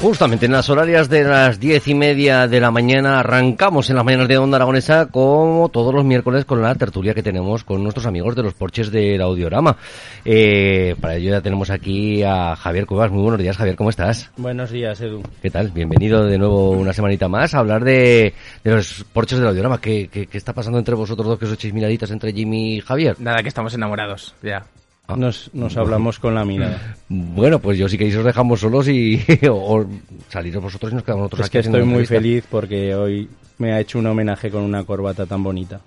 Justamente en las horarias de las diez y media de la mañana arrancamos en las mañanas de Onda Aragonesa como todos los miércoles con la tertulia que tenemos con nuestros amigos de los porches del Audiorama. Eh, para ello ya tenemos aquí a Javier Cuevas. Muy buenos días, Javier, ¿cómo estás? Buenos días, Edu. ¿Qué tal? Bienvenido de nuevo una semanita más a hablar de, de los porches del Audiorama. ¿Qué, qué, qué está pasando entre vosotros dos que os echéis miraditas entre Jimmy y Javier? Nada, que estamos enamorados, ya. Ah. Nos, nos hablamos con la mirada. Bueno, pues yo sí que os dejamos solos y o, o saliros vosotros y nos quedamos nosotros Es aquí que haciendo estoy muy entrevista. feliz porque hoy me ha hecho un homenaje con una corbata tan bonita.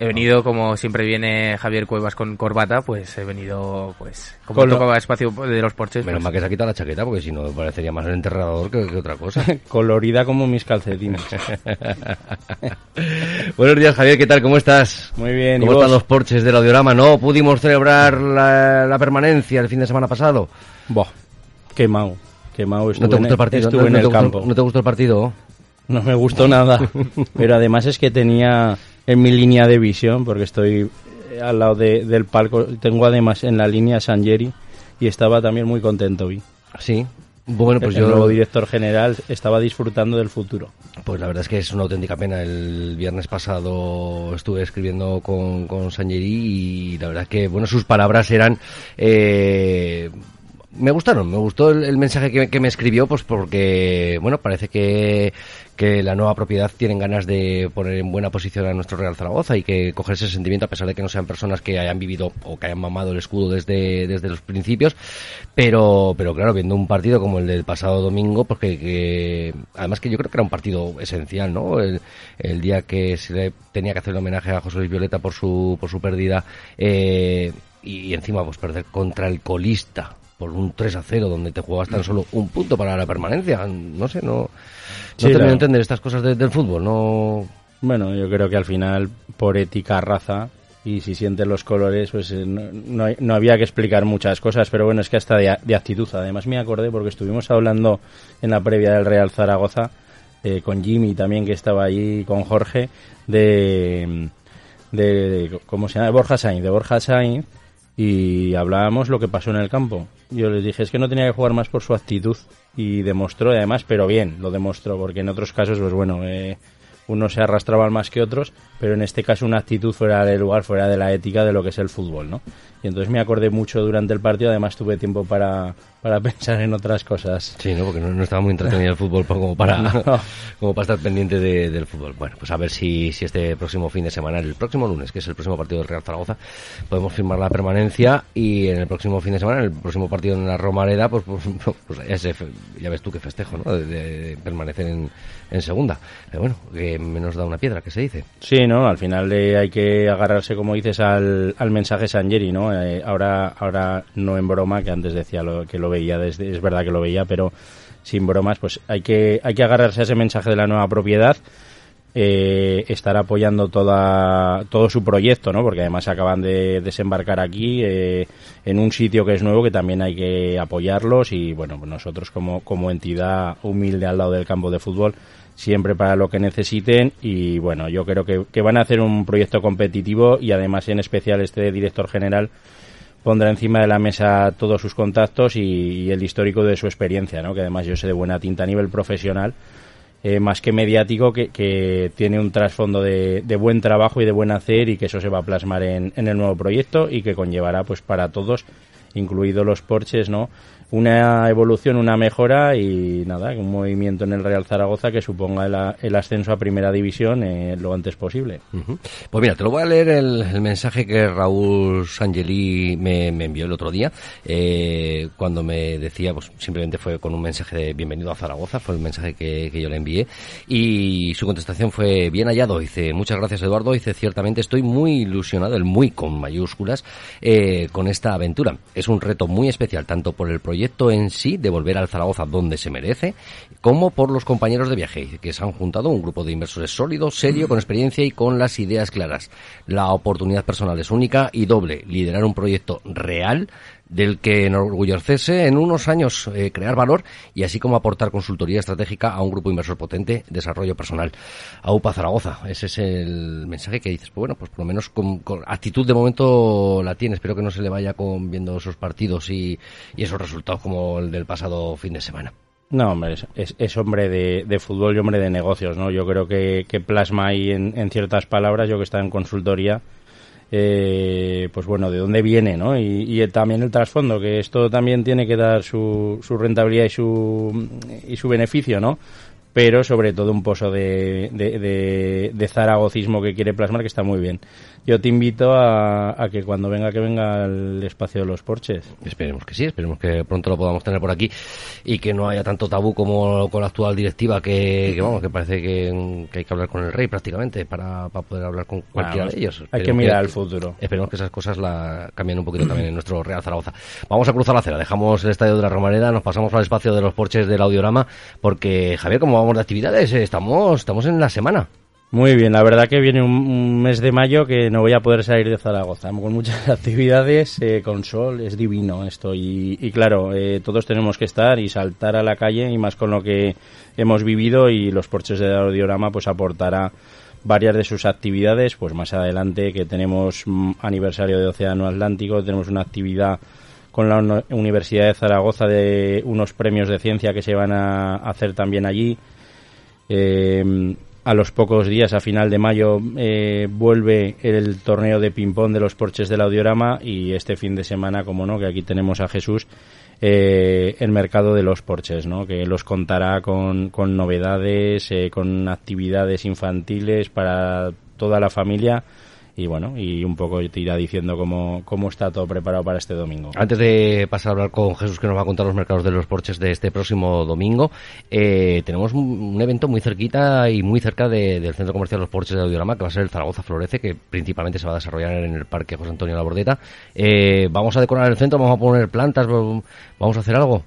He venido, como siempre viene Javier Cuevas con corbata, pues he venido, pues, como Con lo- tocaba espacio de los porches. Menos pues, mal que se ha quitado la chaqueta porque si no parecería más el enterrador que, que otra cosa. Colorida como mis calcetines. Buenos días, Javier, ¿qué tal? ¿Cómo estás? Muy bien, ¿y ¿Cómo vos? están los porches del audiorama? No pudimos celebrar la, la permanencia el fin de semana pasado. Buah, quemado. Quemado estuve, ¿No te en, gustó el partido? estuve ¿No, en no te el gustó- campo. ¿No te gustó el partido? No me gustó nada. Pero además es que tenía en mi línea de visión, porque estoy eh, al lado de- del palco, tengo además en la línea Sangeri y estaba también muy contento hoy. Sí. Bueno, pues el yo... nuevo director general estaba disfrutando del futuro. Pues la verdad es que es una auténtica pena. El viernes pasado estuve escribiendo con, con Sanjeri y la verdad es que, bueno, sus palabras eran... eh, me gustaron, me gustó el, el mensaje que, que me escribió, pues porque, bueno, parece que, que la nueva propiedad tienen ganas de poner en buena posición a nuestro Real Zaragoza y que coger ese sentimiento, a pesar de que no sean personas que hayan vivido o que hayan mamado el escudo desde, desde los principios, pero, pero claro, viendo un partido como el del pasado domingo, porque que, además que yo creo que era un partido esencial, ¿no? El, el día que se le tenía que hacer el homenaje a José Luis Violeta por su, por su pérdida, eh, y encima pues perder contra el colista por un 3 a 0 donde te jugabas tan solo un punto para la permanencia. No sé, no, no Sí, termino de entender estas cosas de- del fútbol, no... Bueno, yo creo que al final, por ética, raza, y si sientes los colores, pues eh, no, no no había que explicar muchas cosas, pero bueno, es que hasta de actitud. Además me acordé porque estuvimos hablando en la previa del Real Zaragoza, eh, con Jimmy también, que estaba allí, con Jorge, de, de, de- ¿cómo se llama? De Borja Sainz, de Borja Sainz, y hablábamos lo que pasó en el campo. Yo les dije, es que no tenía que jugar más por su actitud, y demostró, además, pero bien, lo demostró, porque en otros casos, pues bueno, eh, unos se arrastraban más que otros, pero en este caso una actitud fuera del lugar, fuera de la ética de lo que es el fútbol, ¿no? Y entonces me acordé mucho durante el partido, además tuve tiempo para, para pensar en otras cosas. Sí, ¿no? Porque no, no estaba muy entretenido el fútbol como para, No. como para estar pendiente de- del fútbol. Bueno, pues a ver si, si este próximo fin de semana, el próximo lunes, que es el próximo partido del Real Zaragoza, podemos firmar la permanencia y en el próximo fin de semana, en el próximo partido en la Romareda, pues, pues, pues ya, se fe- ya ves tú qué festejo, ¿no? De, de permanecer en, en segunda. Pero bueno, que menos da una piedra, que se dice. Sí, ¿no? Al final hay que agarrarse, como dices, al, al mensaje Sangeri, ¿no? Eh, ahora, ahora no en broma, que antes decía lo, que lo veía, desde, es verdad que lo veía, pero sin bromas, pues hay que, hay que agarrarse a ese mensaje de la nueva propiedad, eh, estar apoyando toda, todo su proyecto, ¿no? Porque además acaban de desembarcar aquí, eh, en un sitio que es nuevo, que también hay que apoyarlos y, bueno, nosotros como, como entidad humilde al lado del campo de fútbol, siempre para lo que necesiten y bueno, yo creo que, que van a hacer un proyecto competitivo y además en especial este director general pondrá encima de la mesa todos sus contactos y, el histórico de su experiencia, ¿no? que además yo sé de buena tinta a nivel profesional, eh, más que mediático, que, tiene un trasfondo de, buen trabajo y de buen hacer y que eso se va a plasmar en, en el nuevo proyecto y que conllevará pues para todos incluido los porches, ¿no? Una evolución, una mejora y nada, un movimiento en el Real Zaragoza que suponga el, el ascenso a primera división eh, lo antes posible. Pues mira, te lo voy a leer el, mensaje que Raúl Sangeli me, envió el otro día, eh, cuando me decía, pues simplemente fue con un mensaje de bienvenido a Zaragoza, fue el mensaje que, yo le envié, y su contestación fue bien hallado, dice, muchas gracias Eduardo, dice, ciertamente estoy muy ilusionado, el muy con mayúsculas, eh, con esta aventura. Es un reto muy especial, tanto por el proyecto proyecto en sí de volver al Zaragoza donde se merece, como por los compañeros de viaje, que se han juntado un grupo de inversores sólido, serio, con experiencia y con las ideas claras. La oportunidad personal es única y doble, liderar un proyecto real del que enorgullecerse en unos años, eh, crear valor y así como aportar consultoría estratégica a un grupo inversor potente, desarrollo personal. AUPA Zaragoza, ese es el mensaje que dices. Pues bueno, pues por lo menos con, actitud de momento la tiene. Espero que no se le vaya con viendo esos partidos y, esos resultados como el del pasado fin de semana. No, hombre, es, hombre de, fútbol y hombre de negocios, ¿no? Yo creo que, plasma ahí en, en ciertas palabras, yo que estaba en consultoría, eh, pues bueno, de dónde viene, ¿no? Y, también el trasfondo, que esto también tiene que dar su, su rentabilidad y su, y su beneficio, ¿no? Pero sobre todo un pozo de, de, de, zaragocismo que quiere plasmar que está muy bien. Yo te invito a, que cuando venga, que venga al espacio de los porches. Esperemos que sí, esperemos que pronto lo podamos tener por aquí y que no haya tanto tabú como con la actual directiva que, vamos, que parece que, hay que hablar con el rey prácticamente para, poder hablar con cualquiera de ellos. hay que mirar al futuro. Esperemos que esas cosas la cambien un poquito también en nuestro Real Zaragoza. Vamos a cruzar la acera, dejamos el estadio de la Romareda, nos pasamos al espacio de los porches del audiorama porque, Javier, como de actividades, estamos, estamos en la semana. Muy bien, la verdad que viene un, mes de mayo que no voy a poder salir de Zaragoza, con muchas actividades, eh, con sol, es divino esto y, claro, eh, todos tenemos que estar y saltar a la calle y más con lo que hemos vivido y los porches de audiorama pues aportará varias de sus actividades, pues más adelante que tenemos mm, aniversario de Océano Atlántico, tenemos una actividad con la Universidad de Zaragoza de unos premios de ciencia que se van a hacer también allí. Eh, a los pocos días, a final de mayo, eh, vuelve el torneo de ping-pong de los porches del audiorama y este fin de semana, como no, que aquí tenemos a Jesús, eh, el mercado de los porches, ¿no? que los contará con, con novedades, eh, con actividades infantiles para toda la familia y bueno, y un poco te irá diciendo cómo, cómo está todo preparado para este domingo. Antes de pasar a hablar con Jesús que nos va a contar los mercados de los porches de este próximo domingo, eh, tenemos un, evento muy cerquita y muy cerca del Centro Comercial Los Porches de Audiorama, que va a ser el Zaragoza Florece, que principalmente se va a desarrollar en el Parque José Antonio Labordeta. Eh, vamos a decorar el centro, vamos a poner plantas, vamos a hacer algo.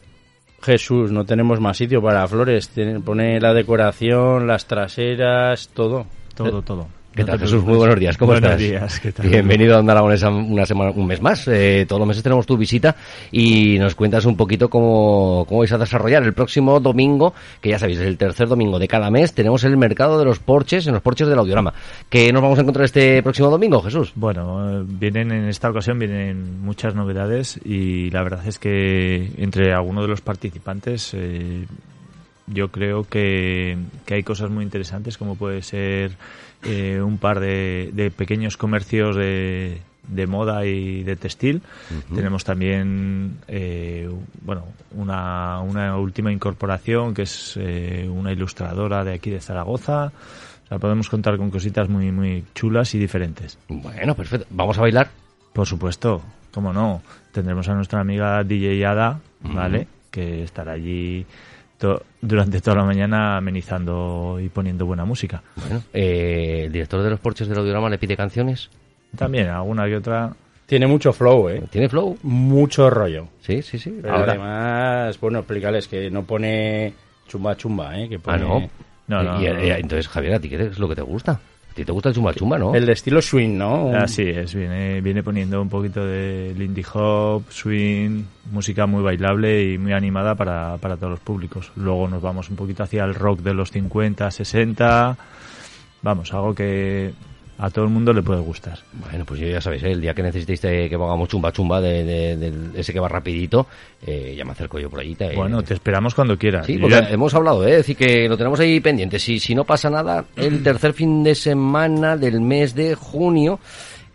Jesús, no tenemos más sitio para flores. Pone la decoración, las traseras, todo. Todo, todo. ¿Qué tal, Jesús? Muy buenos días. ¿Cómo buenos estás? días, ¿qué tal? Bienvenido a Onda una semana, un mes más. Eh, todos los meses tenemos tu visita y nos cuentas un poquito cómo, cómo vais a desarrollar el próximo domingo, que ya sabéis, es el tercer domingo de cada mes, tenemos el mercado de los porches, en los porches del audiorama. ¿Qué nos vamos a encontrar este próximo domingo, Jesús? Bueno, eh, vienen en esta ocasión vienen muchas novedades y la verdad es que entre algunos de los participantes eh, yo creo que, que hay cosas muy interesantes como puede ser eh, un par de, pequeños comercios de, de, moda y de textil. Tenemos también eh, bueno una, una, última incorporación que es eh, una ilustradora de aquí de Zaragoza. O sea, podemos contar con cositas muy, muy chulas y diferentes. Bueno, perfecto. ¿Vamos a bailar? Por supuesto, cómo no. Tendremos a nuestra amiga DJ Ada, ¿vale? Que estará allí durante toda la mañana amenizando y poniendo buena música. Bueno, eh, ¿el director de los porches del audiograma le pide canciones? También, alguna y otra. Tiene mucho flow, ¿eh? ¿Tiene flow? Mucho rollo. Sí, sí, sí. además, bueno, explicarles que no pone chumba chumba, ¿eh? Que ah, pone... no. No, entonces, Javier, ¿a ti qué es lo que te gusta? ¿A ti te gusta el chumba chumba, no? El de estilo swing, ¿no? Así es, viene, viene poniendo un poquito de lindy hop, swing, música muy bailable y muy animada para, para todos los públicos. Luego nos vamos un poquito hacia el rock de los 50, 60. Vamos, algo que a todo el mundo le puede gustar. Bueno, pues ya sabéis, ¿eh? el día que necesitéis que pongamos chumba chumba de, ese que va rapidito, eh, ya me acerco yo por ahí. bueno, te esperamos cuando quieras. Sí, porque hemos hablado, ¿eh? es decir, que lo tenemos ahí pendiente. Si, si no pasa nada, el tercer fin de semana del mes de junio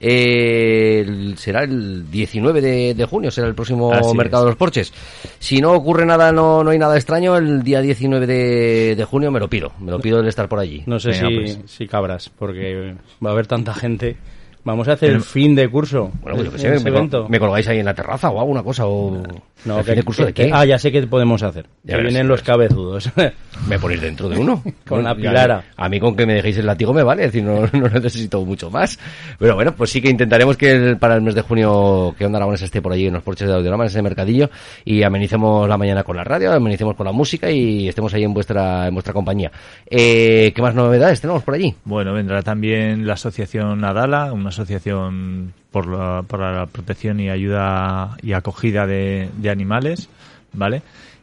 eh, el- será el 19 de, de junio, será el próximo Así mercado es. de los Porches. Si no ocurre nada, no, no hay nada extraño, el día 19 de, de junio me lo pido, me lo pido el estar por allí. No sé Venga, si, pues. si cabras, porque va a haber tanta gente. Vamos a hacer el fin de curso. Bueno, pues yo que en sé, ese me, col- evento. me colgáis ahí en la terraza o alguna cosa, o... No, ¿El que, fin de curso de que- qué? Ah, ya sé qué podemos hacer. Ya que verás, vienen los cabezudos. Me ponéis dentro de uno. Con la Ya, pilara. A mí con que me dejéis el látigo me vale, es decir, no, no necesito mucho más. Pero bueno, pues sí que intentaremos que el- para el mes de junio que Onda Aragones esté por allí en los porches de Audiorama, en ese mercadillo, y amenicemos la mañana con la radio, amenicemos con la música y estemos ahí en vuestra, en vuestra compañía. Eh, ¿Qué más novedades tenemos por allí? Bueno, vendrá también la asociación Adala, una asociación por la, por la protección y ayuda y acogida de, de animales, ¿vale?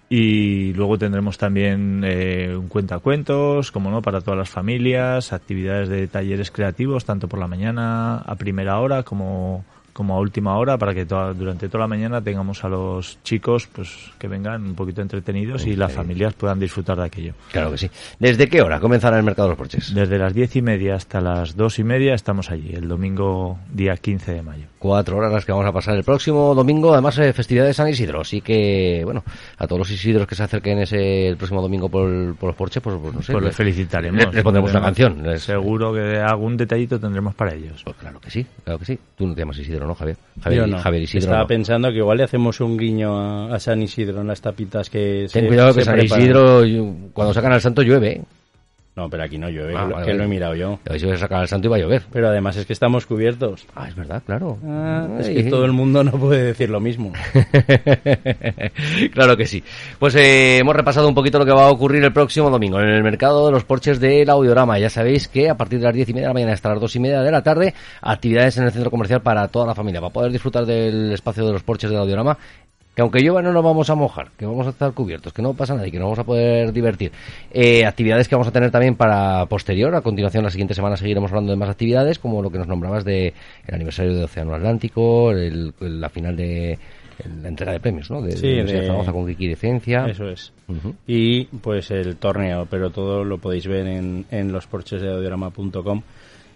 Y luego tendremos también eh, un cuentacuentos, como no, para todas las familias, actividades de talleres creativos, tanto por la mañana a primera hora como, como a última hora, para que toda- durante toda la mañana tengamos a los chicos pues que vengan un poquito entretenidos y las familias puedan disfrutar de aquello. Claro que sí. ¿Desde qué hora comenzará el mercado de los porches? Desde las diez y media hasta las dos y media estamos allí, el domingo día 15 de mayo. Cuatro horas las que vamos a pasar el próximo domingo, además eh, festividad de San Isidro, así que, bueno, a todos los Isidros que se acerquen ese el próximo domingo por, el- por los porches, pues, pues no sé. Pues le- les felicitaremos. Le, le pondremos una canción. les- Seguro que algún detallito tendremos para ellos. Pues claro que sí, claro que sí. Tú no te llamas Isidro, ¿no, Javier? Javier, Yo no. Javier Isidro. Estaba no. pensando que igual le hacemos un guiño a, a San Isidro en las tapitas que Ten se- cuidado que se San preparan. Isidro, cuando sacan al santo llueve. ¿eh? No, pero aquí no llueve, Ah, que, lo- vale, que lo vale. he mirado yo. Ver si sacan al santo y va a llover. Pero además es que estamos cubiertos. Ah, es verdad, claro. Ah, es que todo el mundo no puede decir lo mismo. claro que sí. Pues eh, hemos repasado un poquito lo que va a ocurrir el próximo domingo en el mercado de los porches del Audiorama. Ya sabéis que a partir de las diez y media de la mañana hasta las dos y media de la tarde, actividades en el centro comercial para toda la familia, para poder disfrutar del espacio de los porches del Audiorama. Que aunque llueva no nos vamos a mojar, que vamos a estar cubiertos, que no pasa nada y que nos vamos a poder divertir. Eh, actividades que vamos a tener también para posterior, a continuación la siguiente semana seguiremos hablando de más actividades, como lo que nos nombrabas de el aniversario de Océano Atlántico, el- la final de la entrega de premios, ¿no? De, Sí, de Zaragoza con Kiki de Ciencia. Eso es. Ujú. Y pues el torneo, pero todo lo podéis ver en, en los porches de audiorama.com.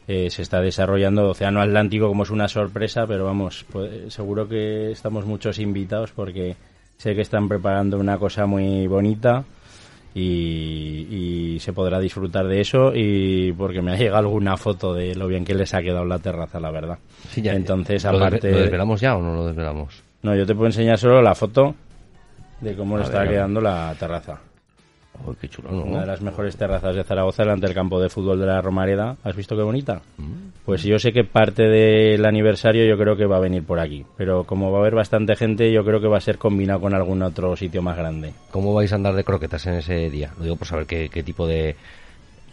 Eh, se está desarrollando Océano Atlántico como es una sorpresa, pero vamos, pues, seguro que estamos muchos invitados porque sé que están preparando una cosa muy bonita y, y se podrá disfrutar de eso y porque me ha llegado alguna foto de lo bien que les ha quedado la terraza, la verdad. Sí, ya- Entonces, ¿lo, desve- aparte... ¿Lo desvelamos ya o no lo desvelamos? No, yo te puedo enseñar solo la foto de cómo le está quedando la terraza. Uy, qué chulo, ¿no? Una de las mejores terrazas de Zaragoza delante del campo de fútbol de la Romareda. ¿Has visto qué bonita? Mm. Pues yo sé que parte del aniversario yo creo que va a venir por aquí. Pero como va a haber bastante gente, yo creo que va a ser combinado con algún otro sitio más grande. ¿Cómo vais a andar de croquetas en ese día? Lo digo por saber qué, qué tipo de...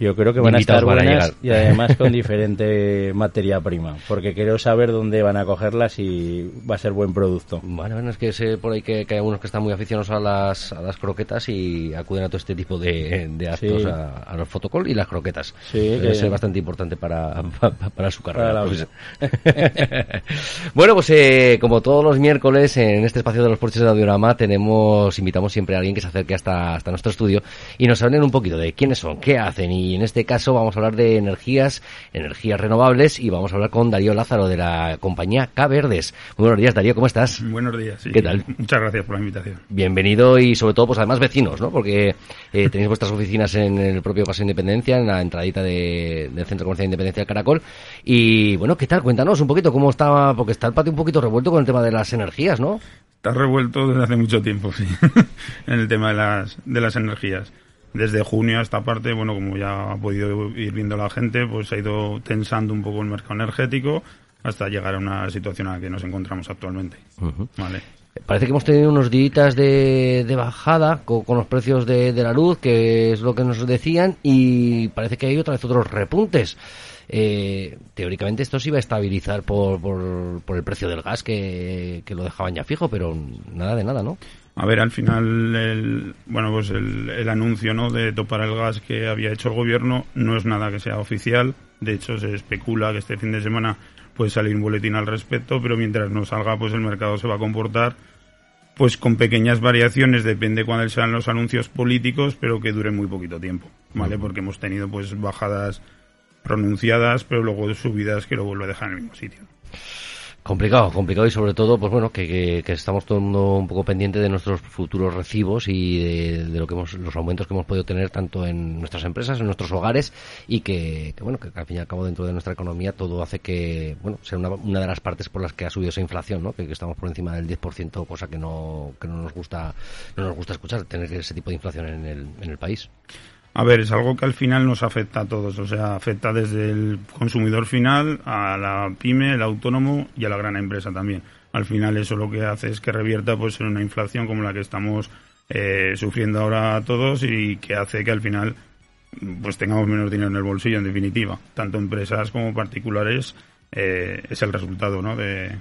Yo creo que van a estar van a buenas llegar. y además con diferente materia prima. Porque quiero saber dónde van a cogerlas y va a ser buen producto. Bueno, bueno, es que sé por ahí que, que hay algunos que están muy aficionados a las, a las croquetas y acuden a todo este tipo de, de actos, Sí. a, a los fotocall y las croquetas. Sí, que- ser bastante importante para, pa- pa- para su carrera. Para pues. bueno, pues eh, como todos los miércoles en este espacio de los porches de Audiorama tenemos, invitamos siempre a alguien que se acerque hasta, hasta nuestro estudio y nos hablen un poquito de quiénes son, qué hacen y en este caso vamos a hablar de energías, energías renovables y vamos a hablar con Darío Lázaro de la compañía K Verdes. Muy buenos días Darío, ¿cómo estás? Buenos días. sí. ¿Qué tal? Muchas gracias por la invitación. Bienvenido y sobre todo, pues además vecinos, ¿no? Porque eh, tenéis vuestras oficinas en el propio Paseo Independencia, en la entradita de- del Centro Comercial de Independencia del Caracol. Y bueno, ¿qué tal? Cuéntanos un poquito cómo está, porque está el patio un poquito revuelto con el tema de las energías, ¿no? Está revuelto desde hace mucho tiempo, sí, en el tema de las, de las energías. Desde junio a esta parte, bueno, como ya ha podido ir viendo la gente, pues ha ido tensando un poco el mercado energético hasta llegar a una situación a la que nos encontramos actualmente. Vale. Parece que hemos tenido unos días de, de bajada co- con, los precios de, de la luz, que es lo que nos decían, y parece que hay otra vez otros repuntes. Eh, teóricamente esto se iba a estabilizar por, por, por el precio del gas, que, que lo dejaban ya fijo, pero nada de nada, ¿no? A ver, al final, el, bueno, pues el, el anuncio, ¿no? De topar el gas que había hecho el gobierno no es nada que sea oficial. De hecho, se especula que este fin de semana puede salir un boletín al respecto, pero mientras no salga, pues el mercado se va a comportar, pues con pequeñas variaciones, depende cuáles sean los anuncios políticos, pero que duren muy poquito tiempo, ¿vale? Porque hemos tenido, pues, bajadas pronunciadas, pero luego subidas que lo vuelve a dejar en el mismo sitio. Complicado, complicado y sobre todo, pues bueno, que, que, que estamos todo el mundo un poco pendiente de nuestros futuros recibos y de, lo que hemos, los aumentos que hemos podido tener tanto en nuestras empresas, en nuestros hogares y que, que bueno, que al fin y al cabo dentro de nuestra economía todo hace que, bueno, sea una, una de las partes por las que ha subido esa inflación, ¿no? Que, que estamos por encima del 10%, cosa que no, que no nos gusta, no nos gusta escuchar, tener ese tipo de inflación en el, en el país. A ver, es algo que al final nos afecta a todos, o sea, afecta desde el consumidor final a la pyme, el autónomo y a la gran empresa también. Al final eso lo que hace es que revierta pues en una inflación como la que estamos eh, sufriendo ahora todos y que hace que al final pues tengamos menos dinero en el bolsillo en definitiva. Tanto empresas como particulares eh, es el resultado ¿no? de,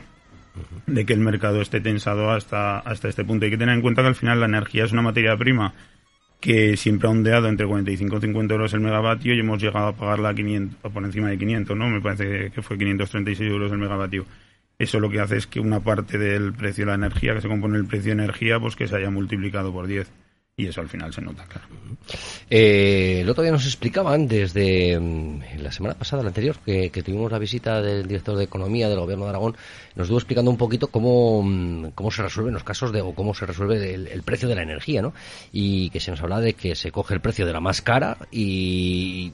de que el mercado esté tensado hasta, hasta este punto. Hay que tener en cuenta que al final la energía es una materia prima que siempre ha ondeado entre 45 y 50 euros el megavatio y hemos llegado a pagarla a 500, por encima de 500, ¿no? Me parece que fue 536 euros el megavatio. Eso lo que hace es que una parte del precio de la energía, que se compone el precio de energía, pues que se haya multiplicado por 10. Y eso al final se nota, claro. Eh, el otro día nos explicaban desde mm, la semana pasada, la anterior, que, tuvimos la visita del director de Economía del Gobierno de Aragón, nos estuvo explicando un poquito cómo, mm, cómo se resuelven los casos de, o cómo se resuelve el, el precio de la energía, ¿no? Y que se nos habla de que se coge el precio de la más cara y,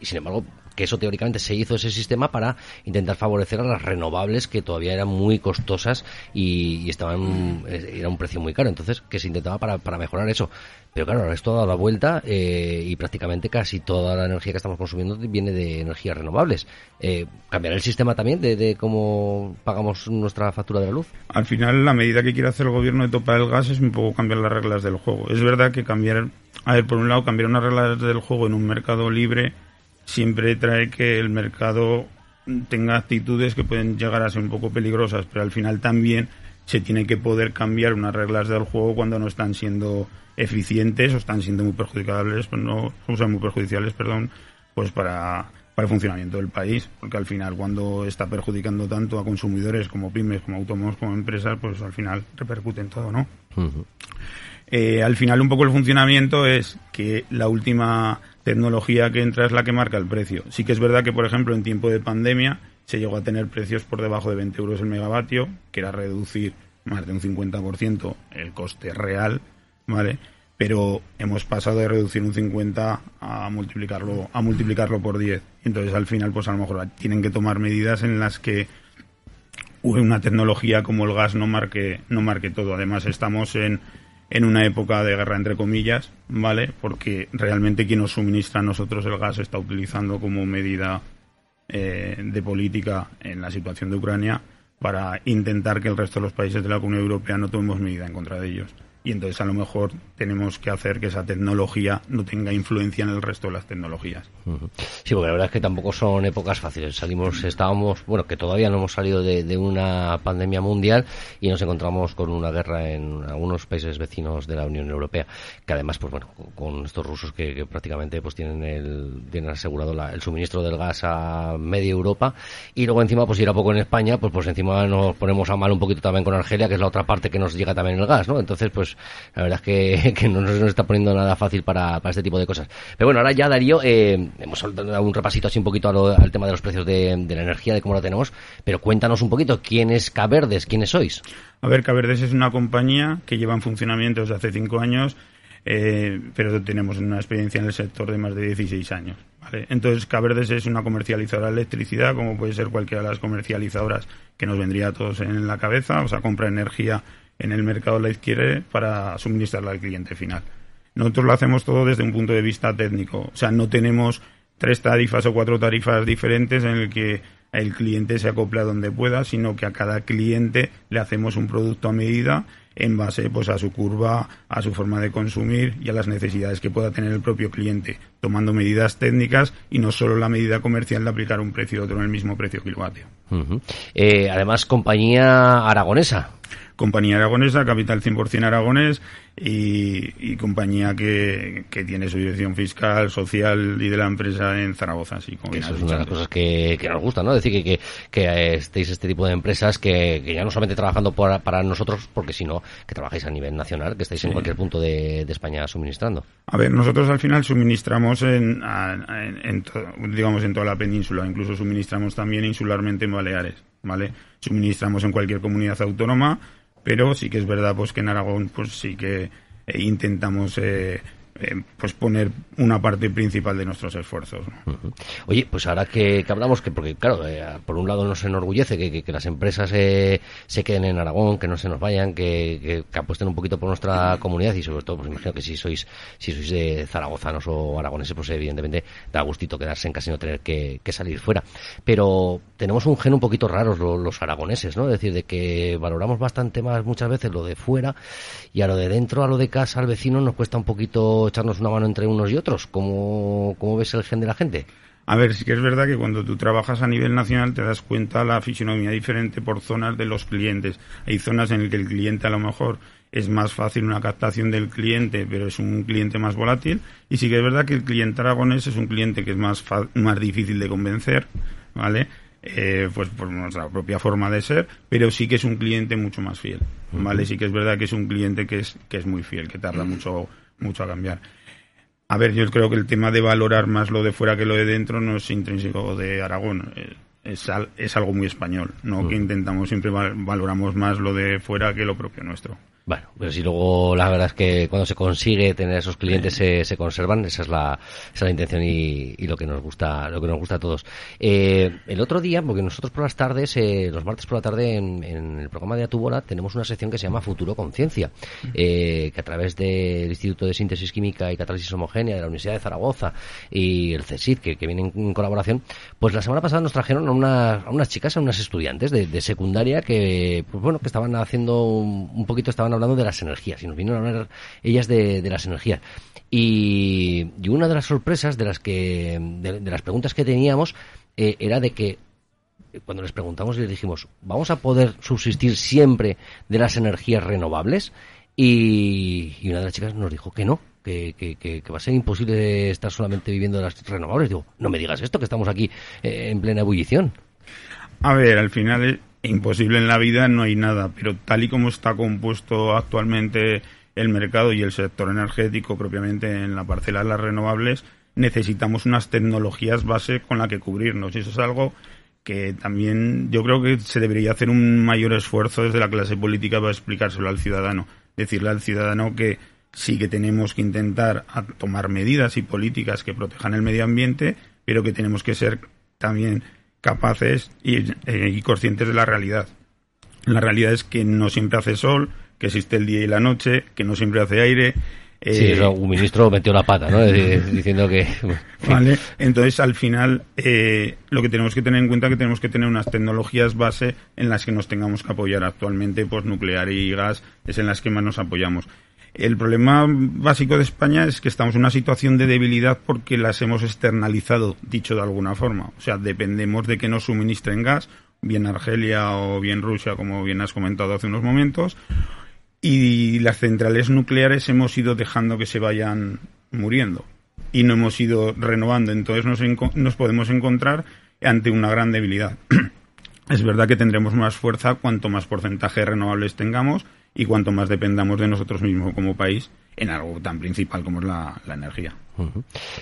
y sin embargo que eso teóricamente se hizo ese sistema para intentar favorecer a las renovables que todavía eran muy costosas y, estaban era un precio muy caro. Entonces que se intentaba para, para mejorar eso. Pero claro ahora esto ha dado la vuelta eh, y prácticamente casi toda la energía que estamos consumiendo viene de energías renovables. Eh, cambiará el sistema también de, de cómo pagamos nuestra factura de la luz Al final, la medida que quiere hacer el gobierno de topar el gas es un poco cambiar las reglas del juego. Es verdad que cambiar, a ver, por un lado, cambiar unas reglas del juego en un mercado libre siempre trae que el mercado tenga actitudes que pueden llegar a ser un poco peligrosas, pero al final también se tiene que poder cambiar unas reglas del juego cuando no están siendo eficientes o están siendo muy perjudiciales, pues no, o sea, muy perjudiciales, perdón, pues para, para el funcionamiento del país, porque al final cuando está perjudicando tanto a consumidores como pymes, como autónomos, como empresas, pues al final repercute en todo, ¿no? Eh, al final un poco el funcionamiento es que la última tecnología que entra es la que marca el precio. Sí que es verdad que, por ejemplo, en tiempo de pandemia se llegó a tener precios por debajo de 20 euros el megavatio, que era reducir más de un 50% el coste real, ¿vale? Pero hemos pasado de reducir un 50 a multiplicarlo a multiplicarlo por 10. Entonces, al final, pues a lo mejor tienen que tomar medidas en las que una tecnología como el gas no marque no marque todo. Además, estamos en en una época de guerra entre comillas, ¿vale? Porque realmente quien nos suministra a nosotros el gas está utilizando como medida eh, de política en la situación de Ucrania para intentar que el resto de los países de la Unión Europea no tomemos medida en contra de ellos. Y entonces a lo mejor tenemos que hacer que esa tecnología no tenga influencia en el resto de las tecnologías. Sí, porque la verdad es que tampoco son épocas fáciles. Salimos, estábamos, bueno, que todavía no hemos salido de, de una pandemia mundial y nos encontramos con una guerra en algunos países vecinos de la Unión Europea, que además, pues bueno, con- con estos rusos que, que prácticamente pues tienen el, tienen asegurado la- el suministro del gas a media Europa y luego encima, pues si era poco en España, pues pues encima nos ponemos a mal un poquito también con Argelia, que es la otra parte que nos llega también el gas, ¿no? Entonces, pues la verdad es que, no nos, está poniendo nada fácil para, este tipo de cosas. Pero bueno, ahora ya Darío, eh, hemos dado un repasito así un poquito al tema de los precios de, la energía, de cómo lo tenemos, pero cuéntanos un poquito, ¿quién es Caverdes? ¿Quiénes sois? A ver, Caverdes es una compañía que lleva en funcionamiento desde hace cinco años, eh, pero tenemos una experiencia en el sector de más de 16 años. Entonces, Caverdes es una comercializadora de electricidad, como puede ser cualquiera de las comercializadoras que nos vendría a todos en la cabeza, o sea, compra energía en el mercado la adquiere para suministrarla al cliente final. Nosotros lo hacemos todo desde un punto de vista técnico, o sea, no tenemos tres tarifas o cuatro tarifas diferentes en el que el cliente se acople a donde pueda, sino que a cada cliente le hacemos un producto a medida en base pues a su curva, a su forma de consumir y a las necesidades que pueda tener el propio cliente, tomando medidas técnicas y no solo la medida comercial de aplicar un precio u otro en el mismo precio kilovatio. Eh, además, compañía aragonesa. Compañía aragonesa, capital 100% aragonés y, y compañía que, que tiene su dirección fiscal, social y de la empresa en Zaragoza, así como eso es una de las cosas que, que nos gusta, ¿no? Decir que, que, que estéis este tipo de empresas que, que ya no solamente trabajando para, para nosotros, porque sino que trabajáis a nivel nacional, que estáis en Sí. cualquier punto de, de España suministrando. A ver, nosotros al final suministramos en, en- en to- digamos en toda la península, incluso suministramos también insularmente en Baleares, ¿vale? Suministramos en cualquier comunidad autónoma, pero sí que es verdad pues que en Aragón pues sí que eh, intentamos eh, eh, pues poner una parte principal de nuestros esfuerzos. Oye, pues ahora que, que hablamos, que porque claro, eh, por un lado nos enorgullece que, que- las empresas eh, se queden en Aragón, que no se nos vayan, que, apuesten un poquito por nuestra comunidad y sobre todo, pues imagino que si sois si sois de zaragozanos o aragoneses, pues evidentemente da gustito quedarse en casa y no tener que, salir fuera. Pero tenemos un gen un poquito raro lo- los aragoneses, ¿no? Es decir, de que valoramos bastante más muchas veces lo de fuera y a lo de dentro, a lo de casa, al vecino, nos cuesta un poquito echarnos una mano entre unos y otros. ¿Cómo, cómo ves el gen de la gente? A ver, sí que es verdad que cuando tú trabajas a nivel nacional te das cuenta la fisionomía diferente por zonas de los clientes. Hay zonas en las que el cliente a lo mejor es más fácil una captación del cliente, pero es un cliente más volátil. Y sí que es verdad que el cliente aragonés es un cliente que es más, fa- más difícil de convencer, ¿vale? Eh, pues por nuestra propia forma de ser, pero sí que es un cliente mucho más fiel, ¿vale? Sí que es verdad que es un cliente que es, que es muy fiel, que tarda mucho, mucho a cambiar. A ver, yo creo que el tema de valorar más lo de fuera que lo de dentro no es intrínseco de Aragón. eh, Es, es algo muy español, ¿no? Que intentamos siempre val- valoramos más lo de fuera que lo propio nuestro. Bueno, pero si luego la verdad es que cuando se consigue tener esos clientes se, se conservan, esa es la, esa es la intención y, y lo que nos gusta, lo que nos gusta a todos. Eh, el otro día, porque nosotros por las tardes, eh, los martes por la tarde en, en el programa de Atubora tenemos una sección que se llama Futuro Conciencia, eh, que a través del Instituto de Síntesis Química y Catálisis Homogénea de la Universidad de Zaragoza y el CSIC, que, que vienen en colaboración, pues la semana pasada nos trajeron a unas, a unas chicas, a unas estudiantes de, de secundaria que, pues bueno, que estaban haciendo un, un poquito, estaban hablando de las energías y nos vinieron a hablar ellas de, las energías. Y, una de las sorpresas de las que, de, las preguntas que teníamos eh, era de que cuando les preguntamos les dijimos, ¿vamos a poder subsistir siempre de las energías renovables? Y, una de las chicas nos dijo que no, que, que, que- va a ser imposible estar solamente viviendo de las renovables. Digo, no me digas esto, que estamos aquí eh, en plena ebullición. A ver, al final imposible en la vida no hay nada, pero tal y como está compuesto actualmente el mercado y el sector energético propiamente en la parcela de las renovables, necesitamos unas tecnologías base con la que cubrirnos. Y eso es algo que también yo creo que se debería hacer un mayor esfuerzo desde la clase política para explicárselo al ciudadano. Decirle al ciudadano que sí que tenemos que intentar tomar medidas y políticas que protejan el medio ambiente, pero que tenemos que ser también capaces y, eh, y conscientes de la realidad. La realidad es que no siempre hace sol, que existe el día y la noche, que no siempre hace aire. eh, Sí, eso, un ministro metió la pata, ¿no? Dic- Diciendo que... ¿Vale? Entonces, al final, eh, lo que tenemos que tener en cuenta es que tenemos que tener unas tecnologías base en las que nos tengamos que apoyar. Actualmente, pues nuclear y gas es en las que más nos apoyamos. El problema básico de España es que estamos en una situación de debilidad porque las hemos externalizado, dicho de alguna forma. O sea, dependemos de que nos suministren gas, bien Argelia o bien Rusia, como bien has comentado hace unos momentos, y las centrales nucleares hemos ido dejando que se vayan muriendo y no hemos ido renovando. Entonces nos, enco- nos podemos encontrar ante una gran debilidad. es verdad que tendremos más fuerza cuanto más porcentaje de renovables tengamos y cuanto más dependamos de nosotros mismos como país en algo tan principal como es la, la energía.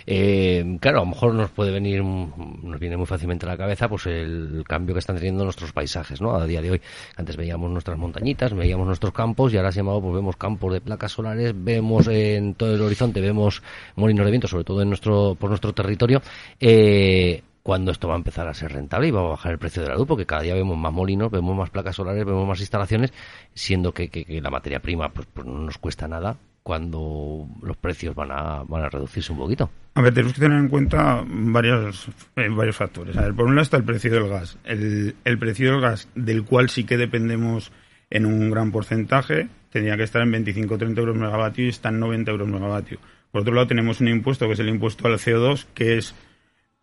Eh, claro, a lo mejor nos puede venir, nos viene muy fácilmente a la cabeza pues el cambio que están teniendo nuestros paisajes, ¿no? A día de hoy, antes veíamos nuestras montañitas, veíamos nuestros campos y ahora se llamado, pues vemos campos de placas solares, vemos en todo el horizonte, vemos molinos de viento, sobre todo en nuestro, por nuestro territorio. Eh, cuando esto va a empezar a ser rentable y va a bajar el precio de la luz, porque cada día vemos más molinos, vemos más placas solares, vemos más instalaciones, siendo que, que- la materia prima pues, pues no nos cuesta nada cuando los precios van a, van a reducirse un poquito. A ver, tenemos que tener en cuenta varios, eh, varios factores. A ver, por un lado está el precio del gas. El, el precio del gas, del cual sí que dependemos en un gran porcentaje, tendría que estar en 25 o 30 euros megavatio y está en 90 euros megavatio. Por otro lado, tenemos un impuesto que es el impuesto al CO2, que es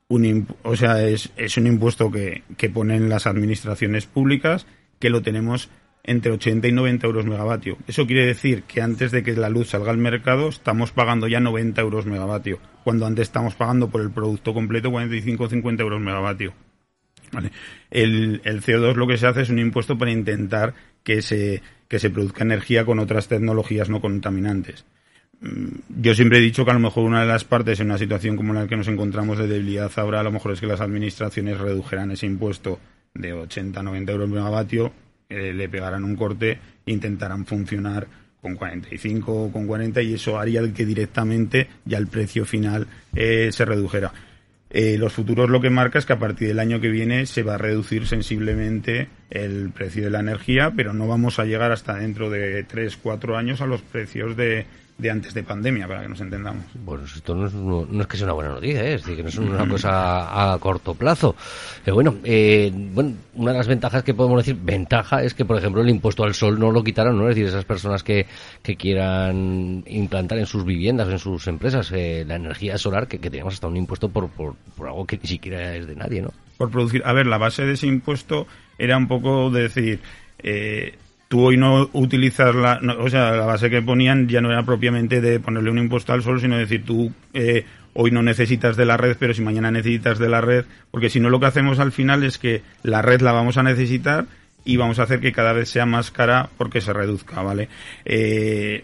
un, o sea, es, es un impuesto que, que ponen las administraciones públicas, que lo tenemos entre 80 y 90 euros megavatio. Eso quiere decir que antes de que la luz salga al mercado estamos pagando ya 90 euros megavatio, cuando antes estamos pagando por el producto completo 45 o 50 euros megavatio. Vale. El, el CO2 lo que se hace es un impuesto para intentar que se, que se produzca energía con otras tecnologías no contaminantes. Mm, Yo siempre he dicho que a lo mejor una de las partes en una situación como la que nos encontramos de debilidad ahora, a lo mejor es que las administraciones redujeran ese impuesto de 80-90 euros megavatio eh, le pegarán un corte intentarán funcionar con 45 o con 40 y eso haría que directamente ya el precio final eh, se redujera. Eh, los futuros lo que marca es que a partir del año que viene se va a reducir sensiblemente el precio de la energía, pero no vamos a llegar hasta dentro de 3-4 años a los precios de, de antes de pandemia, para que nos entendamos. Bueno, esto no es, no, no es que sea una buena noticia, ¿eh? es decir, que no es una cosa a corto plazo. Pero bueno, eh, bueno, una de las ventajas que podemos decir, ventaja es que, por ejemplo, el impuesto al sol no lo quitaron, ¿no? Es decir, esas personas que, que quieran implantar en sus viviendas, en sus empresas, eh, la energía solar, que, que teníamos hasta un impuesto por, por, por algo que ni siquiera es de nadie, ¿no? Por producir. A ver, la base de ese impuesto era un poco de decir, eh, tú hoy no utilizas la, no, o sea, la base que ponían ya no era propiamente de ponerle un impuesto al sol, sino decir tú eh, hoy no necesitas de la red, pero si mañana necesitas de la red, porque si no lo que hacemos al final es que la red la vamos a necesitar y vamos a hacer que cada vez sea más cara porque se reduzca, ¿vale? Eh,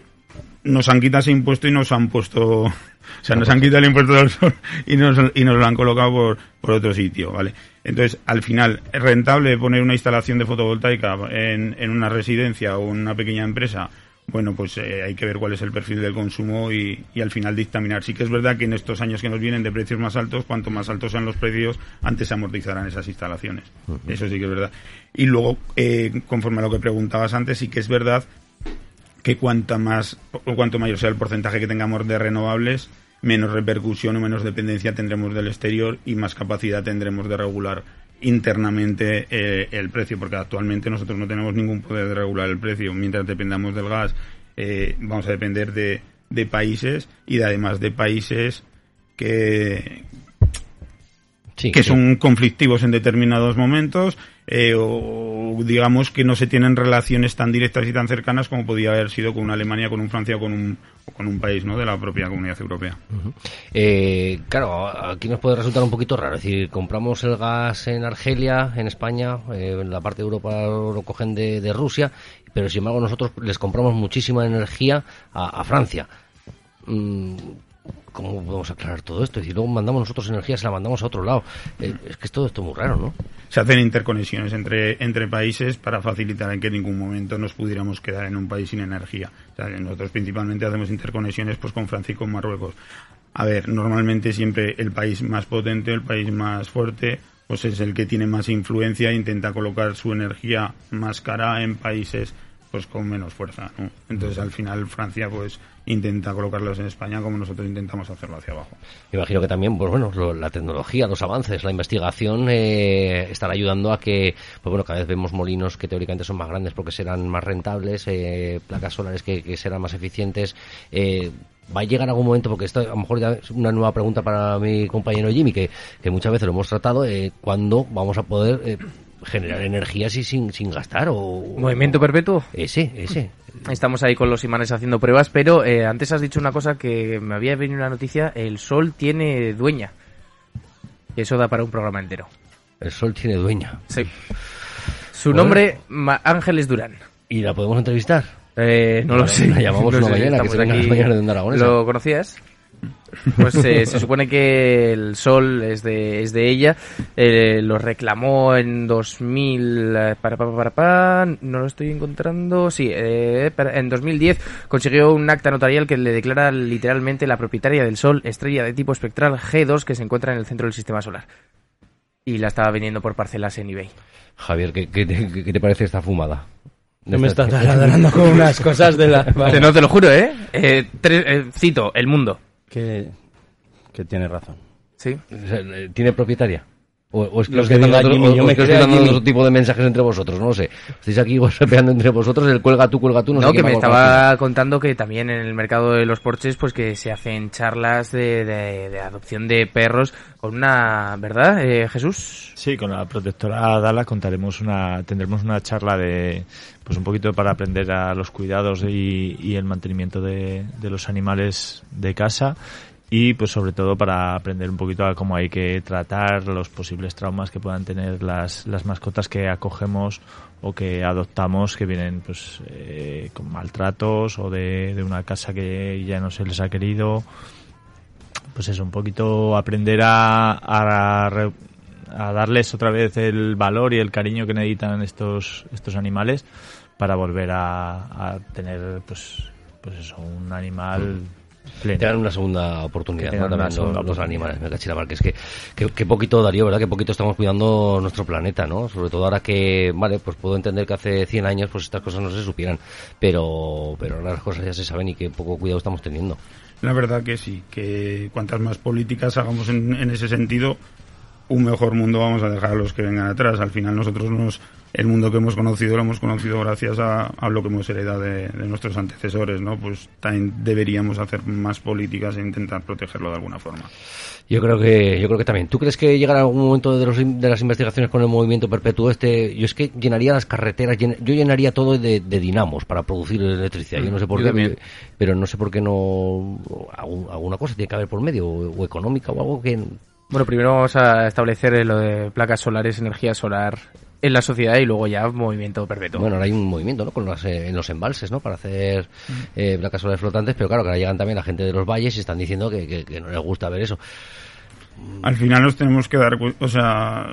nos han quitado ese impuesto y nos han puesto, o sea, nos han quitado el impuesto del sol y nos, y nos lo han colocado por, por otro sitio, ¿vale? Entonces, al final, ¿es rentable poner una instalación de fotovoltaica en, en una residencia o en una pequeña empresa? Bueno, pues eh, hay que ver cuál es el perfil del consumo y, y, al final dictaminar. Sí que es verdad que en estos años que nos vienen de precios más altos, cuanto más altos sean los precios, antes se amortizarán esas instalaciones. Uh -huh. Eso sí que es verdad. Y luego, eh, conforme a lo que preguntabas antes, sí que es verdad que cuanto más o cuanto mayor sea el porcentaje que tengamos de renovables, menos repercusión o menos dependencia tendremos del exterior y más capacidad tendremos de regular internamente eh, el precio, porque actualmente nosotros no tenemos ningún poder de regular el precio. Mientras dependamos del gas, eh, vamos a depender de, de, países y de, además de países que, sí, que sí. son conflictivos en determinados momentos eh, o digamos que no se tienen relaciones tan directas y tan cercanas como podía haber sido con una Alemania, con un Francia o con un, o con un país ¿no? de la propia comunidad europea. Uh -huh. eh, claro, aquí nos puede resultar un poquito raro. Es decir, compramos el gas en Argelia, en España, eh, en la parte de Europa lo cogen de, de, Rusia, pero sin embargo nosotros les compramos muchísima energía a, a Francia. Mm, ¿Cómo podemos aclarar todo esto? Es decir, luego mandamos nosotros energía, se la mandamos a otro lado. Eh, es que es todo esto muy raro, ¿no? Se hacen interconexiones entre, entre países para facilitar en que en ningún momento nos pudiéramos quedar en un país sin energía. Nosotros principalmente hacemos interconexiones pues con Francia y con Marruecos. A ver, normalmente siempre el país más potente, el país más fuerte, pues es el que tiene más influencia e intenta colocar su energía más cara en países pues con menos fuerza, ¿no? Entonces al final Francia pues intenta colocarlos en España como nosotros intentamos hacerlo hacia abajo. Imagino que también, pues bueno, lo, la tecnología, los avances, la investigación eh, están ayudando a que, pues bueno, cada vez vemos molinos que teóricamente son más grandes porque serán más rentables, eh, placas solares que, que, serán más eficientes. Eh, va a llegar algún momento, porque esto a lo mejor ya es una nueva pregunta para mi compañero Jimmy, que, que muchas veces lo hemos tratado, eh, ¿cuándo vamos a poder eh, generar energía así sin, sin gastar o movimiento perpetuo. Ese ese. Estamos ahí con los imanes haciendo pruebas pero eh, antes has dicho una cosa que me había venido una noticia el sol tiene dueña. Eso da para un programa entero. El sol tiene dueña. Sí. Su bueno. nombre Ángeles Durán. Y la podemos entrevistar eh, no lo sé. la llamamos no una sé, mañana que se venga las mañanas de lo conocías pues eh, se supone que el sol es de, es de ella. Eh, lo reclamó en 2000. Eh, para, para, para, para, no lo estoy encontrando. Sí, eh, para, en 2010 consiguió un acta notarial que le declara literalmente la propietaria del sol, estrella de tipo espectral G2 que se encuentra en el centro del sistema solar. Y la estaba vendiendo por parcelas en eBay. Javier, ¿qué, qué, te, qué te parece esta fumada? No me estás adelantando con unas cosas de la. Vale. No te lo juro, ¿eh? eh tres, cito, El Mundo que, que tiene razón. Sí. ¿Tiene propietaria? O, o es que los que están dando otro tipo de mensajes entre vosotros, no lo sé. Estáis aquí peleando entre vosotros, el cuelga tú, cuelga tú. No, no sé que me estaba contando que también en el mercado de los porches, pues que se hacen charlas de, de, de adopción de perros con una, ¿verdad, eh, Jesús? Sí, con la protectora Dala contaremos una, tendremos una charla de, pues un poquito para aprender a los cuidados y, y el mantenimiento de, de los animales de casa y pues sobre todo para aprender un poquito a cómo hay que tratar los posibles traumas que puedan tener las, las mascotas que acogemos o que adoptamos que vienen pues eh, con maltratos o de, de, una casa que ya no se les ha querido. Pues eso un poquito aprender a, a, a darles otra vez el valor y el cariño que necesitan estos, estos animales para volver a, a tener, pues, pues eso, un animal pleno. Te dan una segunda oportunidad, ¿no? También los, los animales, me caché la mar, que es que, que, que poquito darío, ¿verdad? Que poquito estamos cuidando nuestro planeta, ¿no? Sobre todo ahora que, vale, pues puedo entender que hace 100 años pues estas cosas no se supieran, pero, pero ahora las cosas ya se saben y que poco cuidado estamos teniendo. La verdad que sí, que cuantas más políticas hagamos en, en ese sentido, un mejor mundo vamos a dejar a los que vengan atrás. Al final nosotros nos, el mundo que hemos conocido lo hemos conocido gracias a, a lo que hemos heredado de, de nuestros antecesores, ¿no? Pues también deberíamos hacer más políticas e intentar protegerlo de alguna forma. Yo creo que, yo creo que también. ¿Tú crees que llegará algún momento de, los, de las investigaciones con el movimiento perpetuo este? Yo es que llenaría las carreteras, llen- yo llenaría todo de, de dinamos para producir electricidad. Yo no sé por Yo qué, también. pero no sé por qué no algún- alguna cosa tiene que haber por medio o, o económica o algo que Bueno, primero vamos a establecer lo de placas solares, energía solar en la sociedad y luego ya movimiento perpetuo. Bueno, ahora hay un movimiento, ¿no? Con las, eh, en los embalses, ¿no? Para hacer eh, placas solares flotantes, pero claro, que ahora llegan también la gente de los valles y están diciendo que, que- que no les gusta ver eso. Al final nos tenemos que dar cu- o sea,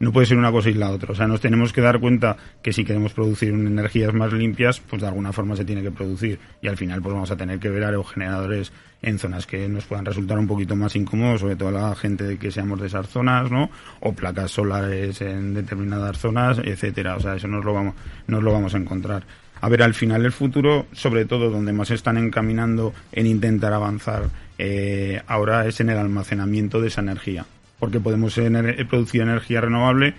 no puede ser una cosa y la otra. O sea, nos tenemos que dar cuenta que si queremos producir energías más limpias, pues de alguna forma se tiene que producir. Y al final, pues vamos a tener que ver aerogeneradores en zonas que nos puedan resultar un poquito más incómodos, sobre todo a la gente que seamos de esas zonas, ¿no? O placas solares en determinadas zonas, etcétera. O sea, eso nos lo vamos, nos lo vamos a encontrar. A ver, al final el futuro, sobre todo donde más se están encaminando en intentar avanzar eh, ahora es en el almacenamiento de esa energía. Porque podemos ener- producir energía renovable,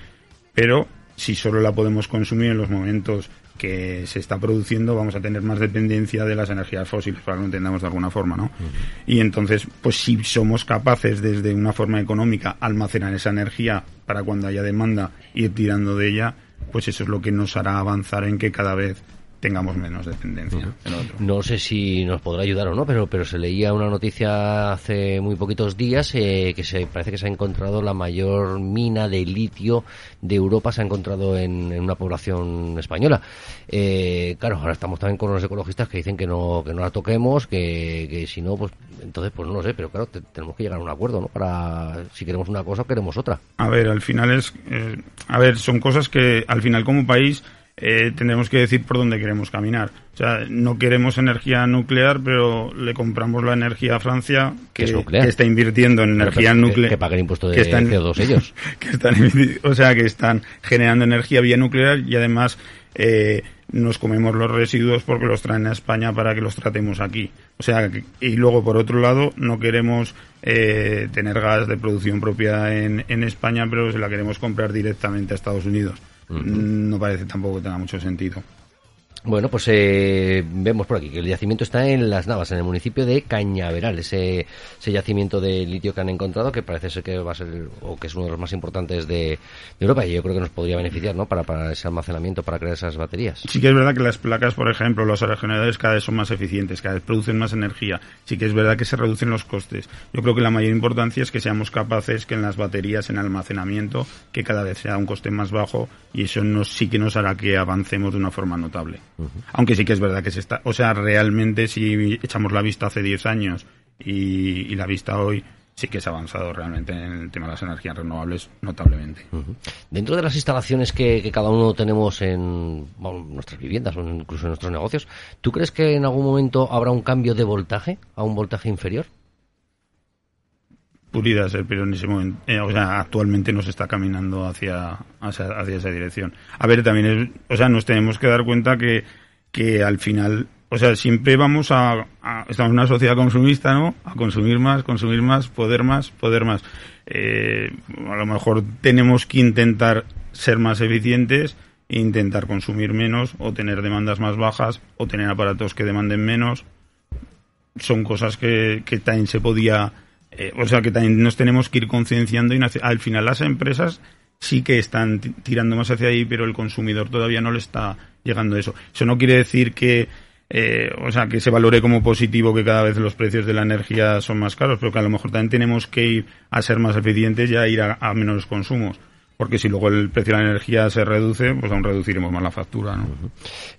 pero si solo la podemos consumir en los momentos que se está produciendo, vamos a tener más dependencia de las energías fósiles, para que lo entendamos de alguna forma, ¿no? Y entonces, pues si somos capaces desde una forma económica almacenar esa energía para cuando haya demanda ir tirando de ella, pues eso es lo que nos hará avanzar en que cada vez tengamos menos dependencia del otro. No sé si nos podrá ayudar o no, pero, pero se leía una noticia hace muy poquitos días eh, que se parece que se ha encontrado la mayor mina de litio de Europa, se ha encontrado en, en una población española. Eh, claro, ahora estamos también con los ecologistas que dicen que no que no la toquemos, que, que si no, pues entonces pues no lo sé, pero claro, te- tenemos que llegar a un acuerdo, ¿no? Para si queremos una cosa o queremos otra. A ver, al final es, eh, a ver, son cosas que al final como país eh, tendremos que decir por dónde queremos caminar. O sea, no queremos energía nuclear, pero le compramos la energía a Francia, que, Que es nuclear. que está invirtiendo en energía que- nuclear. que paguen impuesto de que están- CO2 ellos. que están, o sea, que están generando energía vía nuclear y además eh, nos comemos los residuos porque los traen a España para que los tratemos aquí. O sea, que- y luego por otro lado no queremos eh, tener gas de producción propia en, en España, pero se la queremos comprar directamente a Estados Unidos. No parece tampoco que tenga mucho sentido. Bueno, pues eh, vemos por aquí que el yacimiento está en Las Navas, en el municipio de Cañaveral, ese, yacimiento de litio que han encontrado, que parece ser que va a ser, o que es uno de los más importantes de, de Europa, y yo creo que nos podría beneficiar, ¿no? Para, para ese almacenamiento, para crear esas baterías. Sí que es verdad que las placas, por ejemplo, los aerogeneradores cada vez son más eficientes, cada vez producen más energía. Sí que es verdad que se reducen los costes. Yo creo que la mayor importancia es que seamos capaces que en las baterías, en almacenamiento, que cada vez sea un coste más bajo y eso nos, sí que nos hará que avancemos de una forma notable. Aunque sí que es verdad que se está, o sea, realmente si echamos la vista hace 10 años y, la vista hoy, sí que se ha avanzado realmente en el tema de las energías renovables notablemente. Dentro de las instalaciones que, que cada uno tenemos en nuestras viviendas o incluso en nuestros negocios, ¿tú crees que en algún momento habrá un cambio de voltaje a un voltaje inferior? Ser, pero en ese momento, eh, o sea, actualmente no se está caminando hacia, hacia, esa dirección. A ver, también es, o sea, nos tenemos que dar cuenta que, que al final, o sea, siempre vamos a, a- estamos en una sociedad consumista, ¿no? A consumir más, consumir más, poder más, poder más. Eh, a lo mejor tenemos que intentar ser más eficientes e intentar consumir menos o tener demandas más bajas o tener aparatos que demanden menos son cosas que, que también se podía, eh, o sea, que también nos tenemos que ir concienciando y al final las empresas sí que están ti- tirando más hacia ahí, pero el consumidor todavía no le está llegando eso. Eso no quiere decir que, eh, o sea, que se valore como positivo que cada vez los precios de la energía son más caros, pero que a lo mejor también tenemos que ir a ser más eficientes y a ir a, a menos consumos. Porque si luego el precio de la energía se reduce, pues aún reduciremos más la factura, ¿no?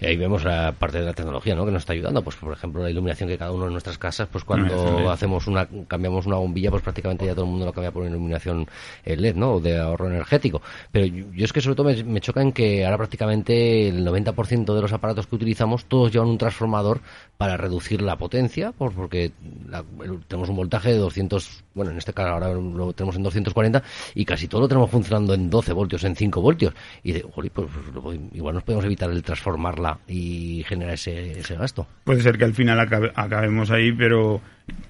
Y ahí vemos la parte de la tecnología, ¿no? Que nos está ayudando. Pues, por ejemplo, la iluminación que cada uno en nuestras casas, pues cuando hacemos una, cambiamos una bombilla, pues prácticamente ya todo el mundo lo cambia por iluminación eh, LED, ¿no? O de ahorro energético. Pero yo, yo es que sobre todo me, me choca en que ahora prácticamente el 90% de los aparatos que utilizamos, todos llevan un transformador para reducir la potencia, pues porque la- tenemos un voltaje de 200, bueno, en este caso ahora lo tenemos en 240 y casi todo lo tenemos funcionando en 12 voltios, en 5 voltios. Y de, "Jolín, pues, pues, igual nos podemos evitar el transformarla y generar ese, ese gasto. Puede ser que al final acabe- acabemos ahí, pero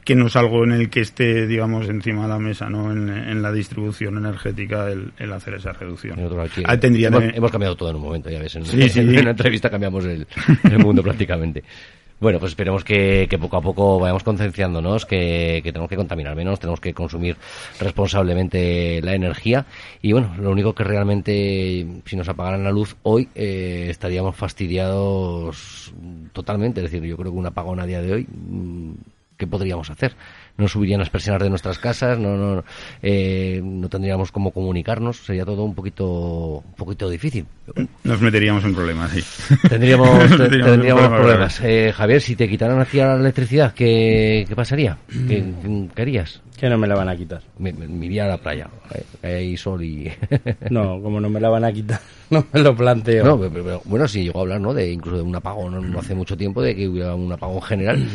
que no es algo en el que esté, digamos, encima de la mesa, ¿no? En, en la distribución energética el, el hacer esa reducción. Aquí Ah, hemos, hemos cambiado todo en un momento, ya ves. En, Sí, sí. en una entrevista cambiamos el, el mundo prácticamente. Bueno, pues esperemos que, poco a poco vayamos concienciándonos que, que tenemos que contaminar menos, tenemos que consumir responsablemente la energía y bueno, lo único que realmente, si nos apagaran la luz hoy, eh, estaríamos fastidiados totalmente. Es decir, yo creo que un apagón a día de hoy, mm, ¿qué podríamos hacer? No subirían las persianas de nuestras casas, no, no, eh, no tendríamos cómo comunicarnos, sería todo un poquito, un poquito difícil. Nos meteríamos en problemas, sí. Tendríamos, tendríamos problemas. problemas. Eh, Javier, si te quitaran aquí la electricidad, ¿qué, qué pasaría? ¿Qué, qué harías? Que no me la van a quitar. Me, me- me iría a la playa, eh, que hay sol y... No, como no me la van a quitar, no me lo planteo. No, pero- pero, bueno, sí llegó a hablar, ¿no? De incluso de un apagón, no, no hace mucho tiempo, de que hubiera un apagón general.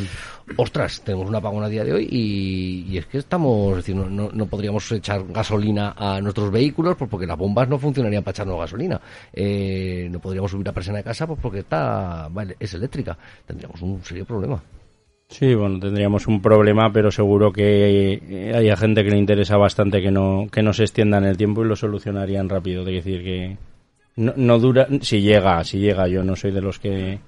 Ostras, tenemos un apagón a día de hoy y, y es que estamos, es decir, no, no, no podríamos echar gasolina a nuestros vehículos pues porque las bombas no funcionarían para echarnos gasolina. Eh, no podríamos subir la persiana de casa pues porque está, vale, es eléctrica. Tendríamos un serio problema. Sí, bueno, tendríamos un problema, pero seguro que eh, haya gente que le interesa bastante que no, que no se extienda en el tiempo y lo solucionarían rápido. Es decir, que no, no dura, si llega, si llega, yo no soy de los que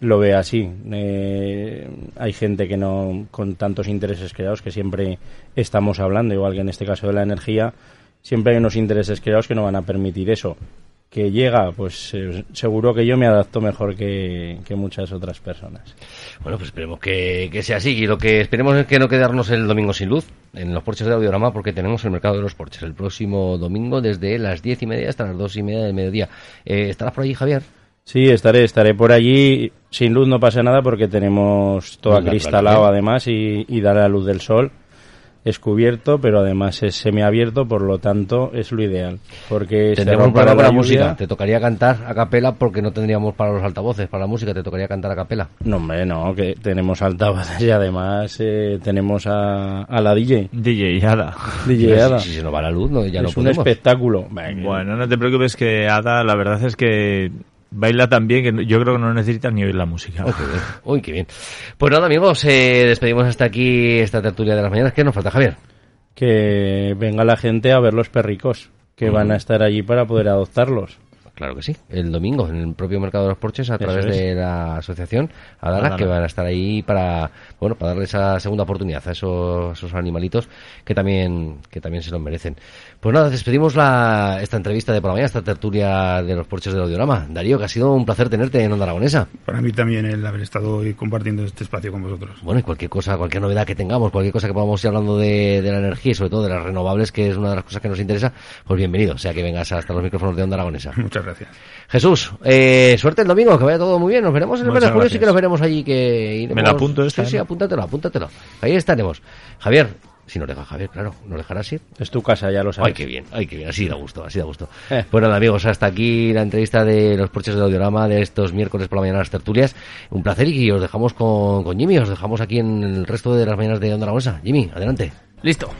lo ve así. Eh, hay gente que no, con tantos intereses creados, que siempre estamos hablando, igual que en este caso de la energía, siempre hay unos intereses creados que no van a permitir eso. Que llega, pues eh, seguro que yo me adapto mejor que, que muchas otras personas. Bueno, pues esperemos que, que sea así. Y lo que esperemos es que no quedarnos el domingo sin luz en los porches de Audiorama, porque tenemos el mercado de los porches el próximo domingo desde las diez y media hasta las dos y media del mediodía. Eh, ¿Estarás por allí, Javier? Sí, estaré, estaré por allí. Sin luz no pasa nada porque tenemos todo acristalado además y, y da la luz del sol. Es cubierto, pero además es semiabierto, por lo tanto es lo ideal. Porque se Tendremos un problema con la lluvia- música. Te tocaría cantar a capela porque no tendríamos para los altavoces, para la música, te tocaría cantar a capela. No, hombre, no, que tenemos altavoces y además eh, tenemos a, a la DJ. DJ Ada. DJ Ada. Si, si se nos va la luz, no, ya no es un podemos. espectáculo. Venga. Bueno, no te preocupes que Ada, la verdad es que baila tan bien que no- yo creo que no necesitas ni oír la música. Uy, qué bien. Uy, qué bien. Pues nada, amigos, eh, despedimos hasta aquí esta tertulia de las mañanas. ¿Qué nos falta, Javier? Que venga la gente a ver los perricos, que van a estar allí para poder adoptarlos. Claro que sí, el domingo en el propio mercado de los porches a través es. de la asociación Adara, Adara. que van a estar ahí para bueno para darle esa segunda oportunidad a esos, esos animalitos que también que también se lo merecen. Pues nada, despedimos la, esta entrevista de por la mañana, esta tertulia de los porches del audiorama. Darío, que ha sido un placer tenerte en Onda Aragonesa. Para mí también el haber estado hoy compartiendo este espacio con vosotros. Bueno, y cualquier cosa, cualquier novedad que tengamos, cualquier cosa que podamos ir hablando de, de la energía y sobre todo de las renovables, que es una de las cosas que nos interesa, pues bienvenido, o sea que vengas hasta los micrófonos de Onda Aragonesa. Muchas gracias. Jesús, eh, suerte el domingo, que vaya todo muy bien. Nos veremos en el Muchas mes de julio, sí que nos veremos allí. Que iremos- Me la apunto esta, Sí, sí, ¿no? apúntatelo, apúntatelo. Ahí estaremos. Javier, si nos deja Javier, claro, ¿nos dejarás ir? Es tu casa, ya lo sabes. Ay, qué bien, ay, qué bien, así da gusto, así da gusto. Eh. Bueno, amigos, hasta aquí la entrevista de los porches del audiorama de estos miércoles por la mañana las tertulias. Un placer y os dejamos con, con Jimmy, os dejamos aquí en el resto de las mañanas de Onda Aragonesa. Jimmy, adelante. Listo.